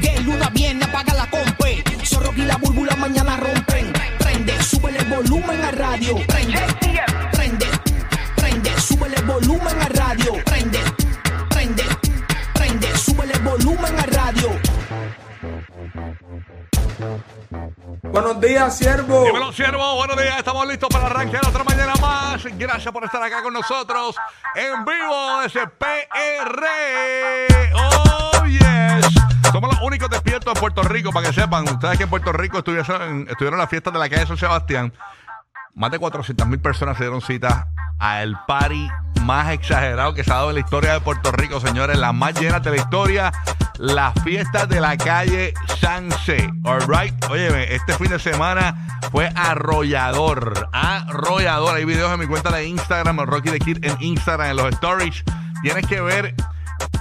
De luna viene, apaga la compe. Zorro y la búrbula mañana rompen. Prende, sube el volumen a radio. Prende, prende, prende, sube el volumen a radio. Prende, prende, prende, sube el volumen a radio. Buenos días, siervo. Dímelo, siervo. Buenos días. Estamos listos para arrancar otra mañana más. Gracias por estar acá con nosotros en vivo desde PR. Oh. Somos los únicos despiertos en Puerto Rico, para que sepan. Ustedes que en Puerto Rico estuvieron, estuvieron en la fiesta de la calle San Sebastián. Más de 400 mil personas se dieron cita al party más exagerado que se ha dado en la historia de Puerto Rico, señores. La más llena de la historia. Las fiestas de la calle Sanse. All right. Oye, este fin de semana fue arrollador. Arrollador. Hay videos en mi cuenta de Instagram, Rocky the Kid en Instagram, en los stories. Tienes que ver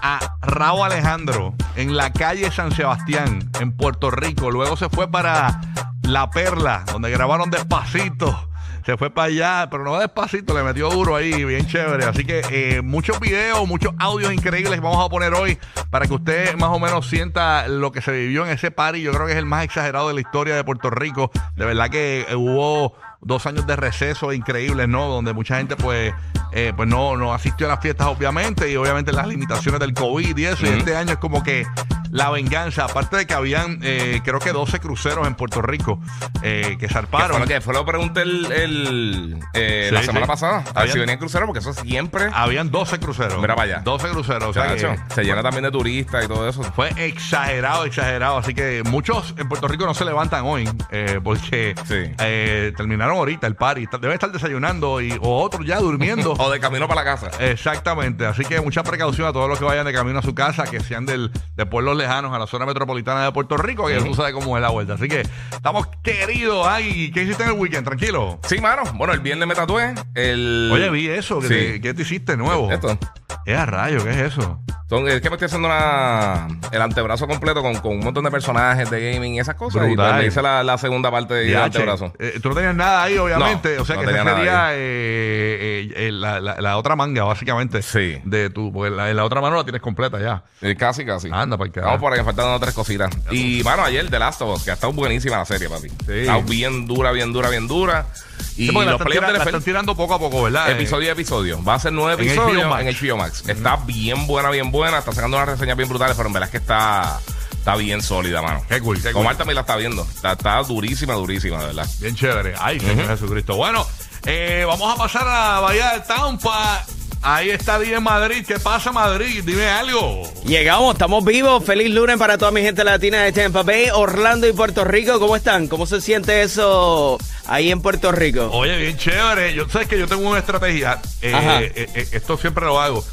a Raúl Alejandro en la calle San Sebastián, en Puerto Rico. Luego se fue para La Perla, donde grabaron despacito. Se fue para allá, pero no despacito, le metió duro ahí, bien chévere. Así que eh, muchos videos, muchos audios increíbles vamos a poner hoy para que usted más o menos sienta lo que se vivió en ese party. Yo creo que es el más exagerado de la historia de Puerto Rico. De verdad que eh, hubo dos años de receso increíbles, ¿no? Donde mucha gente, pues, eh, pues no, no asistió a las fiestas, obviamente, y obviamente las limitaciones del COVID y eso. Y este año es como que la venganza, aparte de que habían, eh, creo que 12 cruceros en Puerto Rico eh, que zarparon. fue lo que fue lo que pregunté el, el, eh, la semana sí. pasada. A ver si venía el crucero, porque eso siempre. Habían 12 cruceros. Mira para allá. 12 cruceros. o sea Chacho, que se llena también de turistas y todo eso. Fue exagerado, exagerado. Así que muchos en Puerto Rico no se levantan hoy eh, porque Sí. eh, terminaron ahorita el party. Debe estar desayunando y, o otros ya durmiendo. O de camino para la casa. Exactamente, así que mucha precaución a todos los que vayan de camino a su casa, que sean del, de pueblos lejanos a la zona metropolitana de Puerto Rico, que tú sabes cómo es la vuelta. Así que estamos queridos. Ay, ¿qué hiciste en el weekend? Tranquilo. Sí, mano. Bueno, el viernes me tatué. El... Oye, vi eso. que Sí. te- ¿Qué te hiciste nuevo? Esto. ¿Qué a rayo? ¿Qué es eso? Son- es que me estoy haciendo una, el antebrazo completo con, con un montón de personajes de gaming y esas cosas. Y Brutal. pues me hice la, la segunda parte del antebrazo. Eh, tú no tenías nada ahí, obviamente. No, o sea no que esa sería eh, eh, la, la- la otra manga, básicamente. Sí. De tu, porque la, otra mano la tienes completa ya. Casi, casi. Anda, para que Vamos por ahí, me faltan dos o tres cositas. Y, mano, ayer The Last of Us, que ha estado buenísima la serie, papi. Sí. Ha estado bien dura, bien dura, bien dura. Y Sí, porque la los están, tira- de la están tirando poco a poco, ¿verdad? episodio a episodio. Va a ser nueve En episodios HBO Max. en HBO Max. Está bien buena, bien buena. Está sacando unas reseñas bien brutales, pero en verdad es que está, está bien sólida, mano. Qué cool, qué cool. Omar también la está viendo. Está, está durísima, durísima, de verdad. Bien chévere. Ay, Señor Jesucristo. Bueno, eh, vamos a pasar a Bahía de Tampa. Ahí está Dime Madrid. ¿Qué pasa, Madrid? Dime algo. Llegamos, estamos vivos. Feliz lunes para toda mi gente latina de Tampa Bay, Orlando y Puerto Rico. ¿Cómo están? ¿Cómo se siente eso ahí en Puerto Rico? Oye, bien chévere. Yo sabes que yo tengo una estrategia. eh, eh, eh, esto siempre lo hago.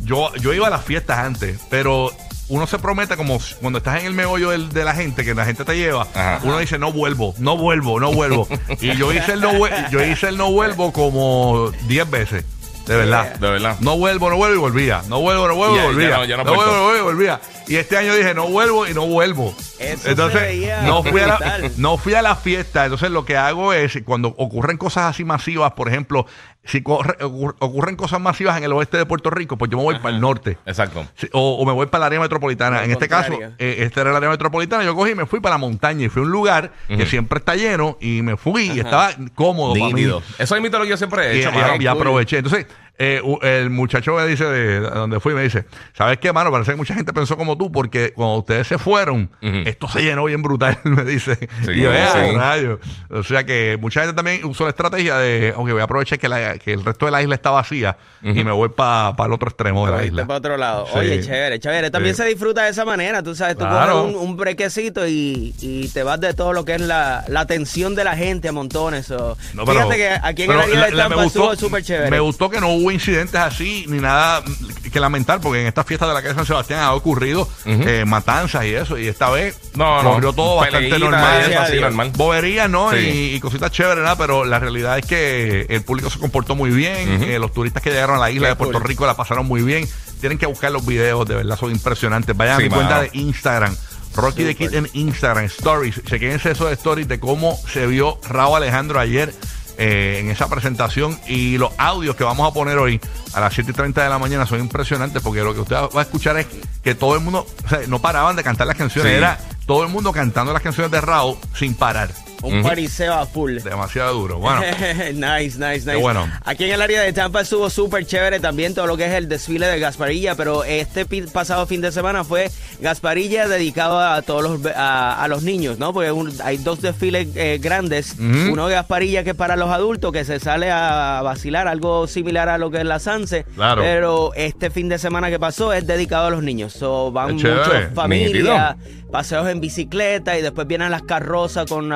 Yo, yo iba a las fiestas antes, pero uno se promete como cuando estás en el meollo del- de la gente, que la gente te lleva, Ajá. uno dice no vuelvo, no vuelvo, no vuelvo. y yo hice el no, yo hice el no vuelvo como 10 veces. De verdad. De verdad. No vuelvo, no vuelvo y volvía. No vuelvo, no vuelvo y Ya, ya volvía. no- ya no no vuelvo, no vuelvo y volvía. Y este año dije, no vuelvo y no vuelvo. Eso se Entonces, veía no fui, a la, brutal. no fui a la fiesta. Entonces, lo que hago es, cuando ocurren cosas así masivas, por ejemplo, si corre- ocurren cosas masivas en el oeste de Puerto Rico, pues yo me voy para el norte. Exacto. O, o me voy para el área metropolitana. En este caso, eh, este era el área metropolitana. Yo cogí y me fui para la montaña y fui a un lugar que siempre está lleno y me fui y estaba cómodo para mí. Eso es lo que yo siempre he hecho, y aproveché. Entonces, eh, el muchacho me dice de, de donde fui, me dice, ¿sabes qué, mano? Parece que mucha gente pensó como tú, porque cuando ustedes se fueron, esto se llenó bien brutal, me dice. Sí, y yo, "Eh, sí. rayos". O sea que mucha gente también usó la estrategia de, ok, voy a aprovechar que, la- que el resto de la isla está vacía y me voy para el otro extremo de la isla. para otro lado. Sí. Oye, chévere, chévere. También Sí. se disfruta de esa manera, tú sabes, tú Claro. coges un, un brequecito y, y te vas de todo lo que es la, la atención de la gente a montones. o- No, pero- Fíjate que aquí en pero el área la- de Tampa me gustó- estuvo súper chévere. Me gustó que no hubo incidentes así ni nada que lamentar, porque en esta fiesta de la calle San Sebastián ha ocurrido eh, matanzas y eso, y esta vez No, no. corrió todo bastante normal. así. Bobería, ¿no? Sí. Y, y cositas chéveres, nada, pero la realidad es que el público se comportó muy bien. eh, los turistas que llegaron a la isla Qué de Puerto cool. Rico la pasaron muy bien. Tienen que buscar los videos, de verdad, son impresionantes. Vayan Sí, a mi mano. cuenta de Instagram. Rocky the Kid en Instagram, Stories. Chequense esos stories de cómo se vio Raúl Alejandro ayer eh, en esa presentación. Y los audios que vamos a poner hoy a las 7 y 30 de la mañana son impresionantes porque lo que usted va a escuchar es que todo el mundo, o sea, no paraban de cantar las canciones, Sí. era todo el mundo cantando las canciones de Raúl sin parar. Un pariseo a full. Demasiado duro. Bueno, nice, nice, nice. bueno. Aquí en el área de Tampa estuvo súper chévere también todo lo que es el desfile de Gasparilla, pero este pasado fin de semana fue Gasparilla dedicado a todos los a, a los niños, ¿no? Porque un- hay dos desfiles eh, grandes, uno de Gasparilla que es para los adultos que se sale a vacilar, algo similar a lo que es la Sanse, Claro. pero este fin de semana que pasó es dedicado a los niños, so, van muchos familias, paseos en bicicleta y después vienen las carrozas con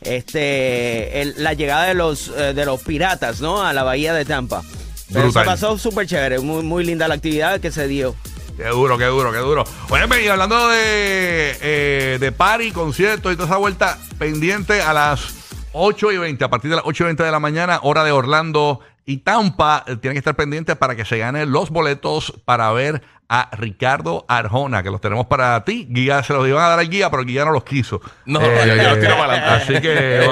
la, este, el- la llegada de los, eh, de los piratas, ¿no? A la bahía de Tampa. Pero se pasó súper chévere, muy, muy linda la actividad que se dio. Qué duro, qué duro, qué duro. Oye, y hablando de, eh, de party, conciertos y toda esa vuelta, pendiente a las 8 y 20, a partir de las 8 y 20 de la mañana, hora de Orlando y Tampa, eh, tienen que estar pendientes para que se ganen los boletos para ver a Ricardo Arjona, que los tenemos para ti. Guía, se los iban a dar al guía, pero el guía no los quiso. No, yo- yo los tiro para adelante. Así que...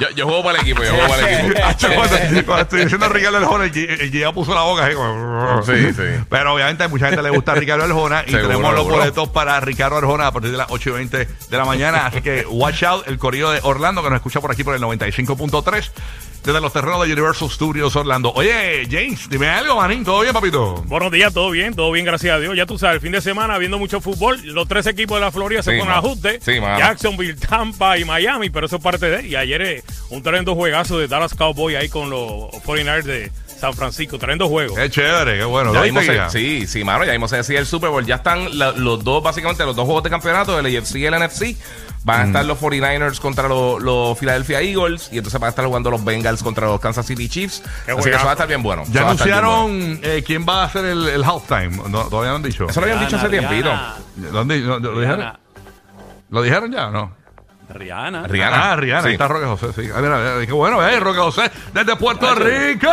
yo, yo juego para el equipo, yo juego para el equipo. Hacho, cuando, cuando estoy diciendo Ricardo Arjona, el, guía- el guía puso la boca así como- Sí, sí. Pero obviamente a mucha gente le gusta Ricardo Arjona y Seguro, tenemos los seguro. boletos para Ricardo Arjona a partir de las 8 y 20 de la mañana. Así que watch out, el corrido de Orlando que nos escucha por aquí por el 95.3 desde los terrenos de Universal Studios Orlando. Oye, James, dime algo, manín. ¿Todo bien, papito? Buenos días, todo bien, todo bien, gracias a Dios. Ya tú sabes, el fin de semana viendo mucho fútbol, los tres equipos de la Florida se ponen ajuste. Sí. Jacksonville, Tampa y Miami, pero eso es parte de. Y ayer eh, un tremendo juegazo de Dallas Cowboys ahí con los 49ers de San Francisco. Tremendo juego. Qué chévere, qué bueno. Ya ¿Lo mismo se, sí, sí, mano, ya mismo se decía el Super Bowl. Ya están la- los dos, básicamente, los dos juegos de campeonato, el AFC y el NFC. Van a estar los 49ers contra los, los Philadelphia Eagles. Y entonces van a estar jugando los Bengals contra los Kansas City Chiefs. Qué Así que eso va a estar bien bueno. Ya bueno. anunciaron eh, quién va a hacer el, el halftime. No, todavía no han dicho. Eso lo habían dicho hace tiempito. ¿Dónde, no, ¿Lo dijeron? ¿Lo dijeron ya o no? Rihanna. Rihanna. Ah, Rihanna, Sí. ahí está Roque José, sí. Ah, mira, mira, qué bueno, eh, Roque José, desde Puerto Rico.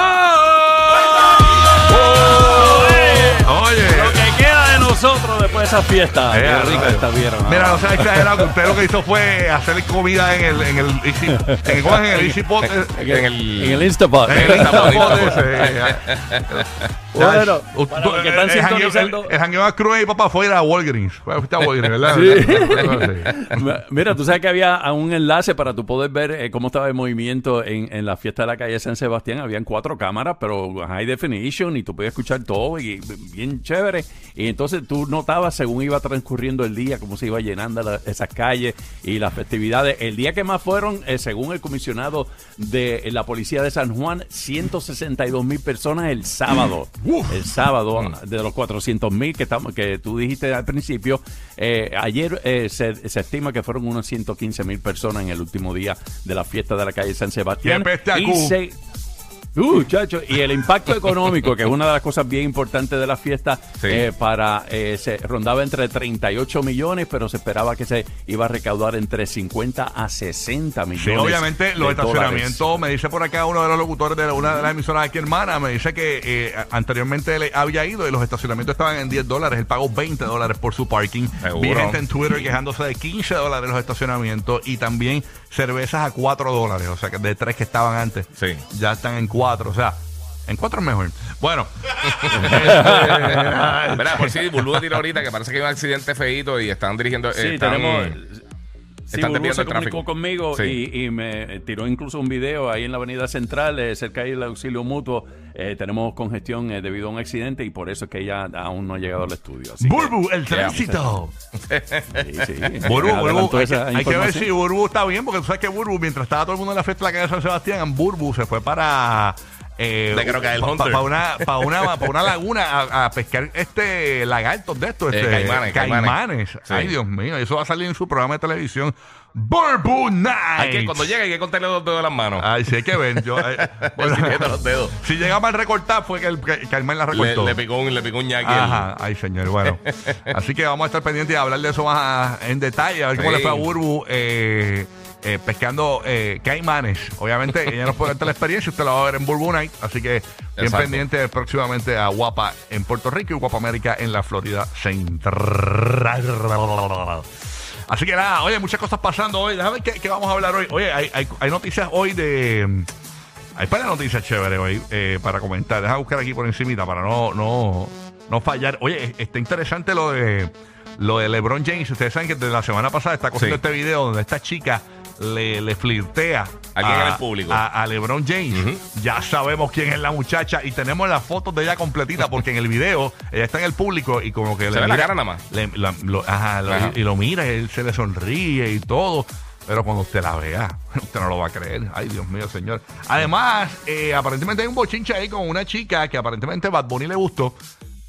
Oye. Nosotros después de esa fiesta. Eh, Qué rica eh, esta vieron. Mira, no sea exagerado, que usted lo que hizo fue hacer comida en el, en el Easy, en, ¿cómo es? en el Easy Pot, eh, En el, En el Instapot. en el Instapot, Bueno, para que están el jangueo- sintonizando- El, el jangueo más cruel y papá fue ir a Walgreens. Fuiste a Walgreens, ¿verdad? Sí. Mira, tú sabes que había un enlace para tú poder ver eh, cómo estaba el movimiento en, en la fiesta de la calle San Sebastián. Habían cuatro cámaras, pero high definition y tú podías escuchar todo y bien chévere. Y entonces tú notabas según iba transcurriendo el día, cómo se iba llenando la- esas calles y las festividades. El día que más fueron, eh, según el comisionado de la policía de San Juan, 162 mil personas el sábado. El sábado, de los 400 mil que, estamos- que tú dijiste al principio, eh, ayer eh, se, se estima que fueron unos 115 mil personas en el último día de la fiesta de la calle San Sebastián. Y se- Uh, chacho, y el impacto económico, que es una de las cosas bien importantes de la fiesta, Sí. eh, para eh, se rondaba entre 38 millones, pero se esperaba que se iba a recaudar entre 50 a 60 millones. Sí, obviamente los dólares. estacionamientos, me dice por acá uno de los locutores de una de las emisoras aquí hermana, me dice que eh, anteriormente le había ido y los estacionamientos estaban en 10 dólares, él pagó 20 dólares por su parking. Seguro. Vi gente en Twitter quejándose de 15 dólares los estacionamientos y también cervezas a 4 dólares, o sea que de 3 que estaban antes, Sí. ya están en 4, o sea, en 4 es mejor. Bueno, este, Mira, por si Bulbu tiró ahorita que parece que hay un accidente feito y están dirigiendo. Sí, están- tenemos. Sí, están Burbu se comunicó conmigo Sí. y, y me tiró incluso un video ahí en la avenida central, eh, cerca del auxilio mutuo. Eh, tenemos congestión eh, debido a un accidente y por eso es que ella aún no ha llegado al estudio. Así que- Burbu, el tránsito. Sí, sí. Burbu, Burbu, hay, hay que ver si Burbu está bien, porque tú sabes que Burbu, mientras estaba todo el mundo en la fiesta de la calle de San Sebastián, Burbu se fue para. Eh, De Crocodile pa- Hunter. pa- una, pa una, pa una laguna a, a pescar este lagartos de estos, Eh, este, caimanes, caimanes. caimanes. Sí. Ay, Dios mío, eso va a salir en su programa de televisión. Burbu Night. Hay que, cuando llegue hay que contarle los dedos de las manos. Ay, sí, hay que ver. Yo, eh, bueno, los dedos. si llegaba al recortar, fue que el que Caimán la Le, recortó. le picó un, le picó un ñaqui. Ajá, ay señor, bueno. Así que vamos a estar pendientes de hablar de eso más en detalle, a ver cómo le fue a Burbu eh, eh, pescando eh, caimanes. Obviamente, ella nos puede dar la experiencia, usted la va a ver en Night, así que bien Exacto. pendiente próximamente a Guapa en Puerto Rico y Guapa América en la Florida Central. Así que nada, oye, muchas cosas pasando hoy. Déjame ver qué, qué vamos a hablar hoy. Oye, hay, hay- hay noticias hoy de Hay para noticias chéveres hoy eh, para comentar. Deja buscar aquí por encimita para no, no, no fallar. Oye, está interesante lo de lo de LeBron James. Ustedes saben que desde la semana pasada está cogiendo Sí. este video donde esta chica le, le flirtea Alguien a, en el público. a- a LeBron James. Ya sabemos quién es la muchacha y tenemos las fotos de ella completita porque en el video ella está en el público y como que Se le ve la mira- cara nada más. le- la- lo- ajá, lo- Ajá. y lo mira y él se le sonríe y todo. Pero cuando usted la vea, usted no lo va a creer. Ay, Dios mío, señor. Además, eh, aparentemente hay un bochinche ahí con una chica que aparentemente Bad Bunny le gustó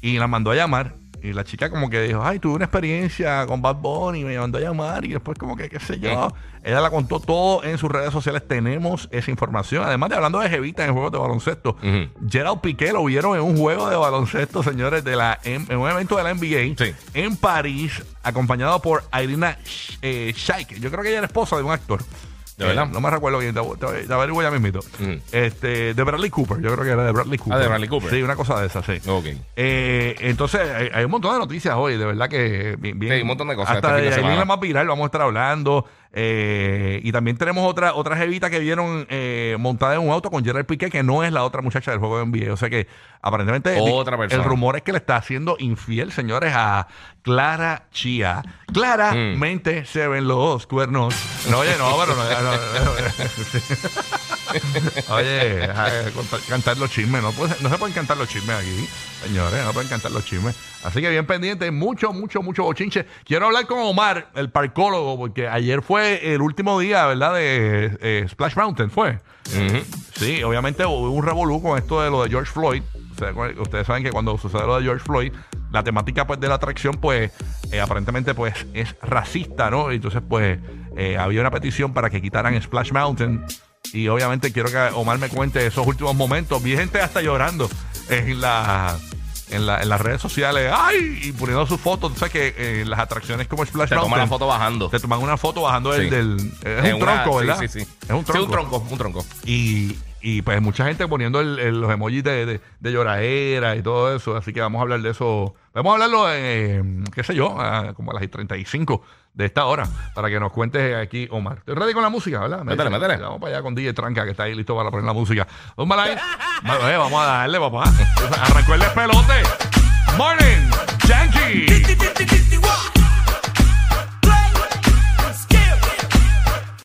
y la mandó a llamar. Y la chica como que dijo, ay, tuve una experiencia con Bad Bunny, me mandó a llamar y después como que, qué sé yo. Ella la contó todo en sus redes sociales, tenemos esa información. Además de hablando de Jevita en juegos de baloncesto, Ujú. Gerald Piqué lo vieron en un juego de baloncesto, señores, de la en, en un evento de la NBA Sí. en París, acompañado por Irina eh, Shayk. Yo creo que ella era esposa de un actor. ¿De verdad? No me recuerdo bien, te, te- te averiguo ya mismito. Ujú. este, de Bradley Cooper, yo creo que era de Bradley Cooper. Ah, de Bradley Cooper. Sí, una cosa de esa, sí. Ok. Eh, entonces, hay, hay un montón de noticias hoy, de verdad que bien. bien- Sí, un montón de cosas Hasta este fin de de semana. Yailin la más viral, vamos a estar hablando. Eh, y también tenemos otra otra jevita que vieron eh, montada en un auto con Gerard Piqué, que no es la otra muchacha del juego de NBA. O sea que aparentemente Otra el rumor es que le está haciendo infiel, señores, a Clara Chía. Claramente se ven los cuernos. No, oye, no, pero no. no, no. Oye, cantar los chismes. No, puede- no se pueden cantar los chismes aquí, señores. No pueden cantar los chismes. Así que bien pendiente, mucho, mucho, mucho bochinche. Quiero hablar con Omar, el parcólogo, porque ayer fue el último día, ¿verdad? De eh, Splash Mountain, ¿fue? Sí, obviamente hubo un revolú con esto de lo de George Floyd. O sea, cu- ustedes saben que cuando sucede lo de George Floyd, la temática pues de la atracción pues eh, aparentemente pues es racista, ¿no? Entonces pues eh, había una petición para que quitaran Splash Mountain y obviamente quiero que Omar me cuente esos últimos momentos. Vi gente hasta llorando en la... En, la- en las redes sociales, ¡ay! Y poniendo sus fotos. Tú sabes que eh, las atracciones como Splash Te Mountain. toman la foto bajando. Te toman una foto bajando Sí. del. del- es En un una- tronco, sí, ¿verdad? Sí, sí, Es un tronco. Sí, un tronco, un tronco. Y, y pues mucha gente poniendo el- el- los emojis de, de, de lloradera y todo eso. Así que vamos a hablar de eso. Vamos a hablarlo, eh, qué sé yo, a- como a las 35 de esta hora, para que nos cuente aquí Omar. Estoy ready con la música, ¿verdad? Métele, métele. Vamos para allá con DJ Tranca, que está ahí listo para poner la música. Vamos, eh, vamos a darle, papá. Arrancó el despelote. Morning, Yankee.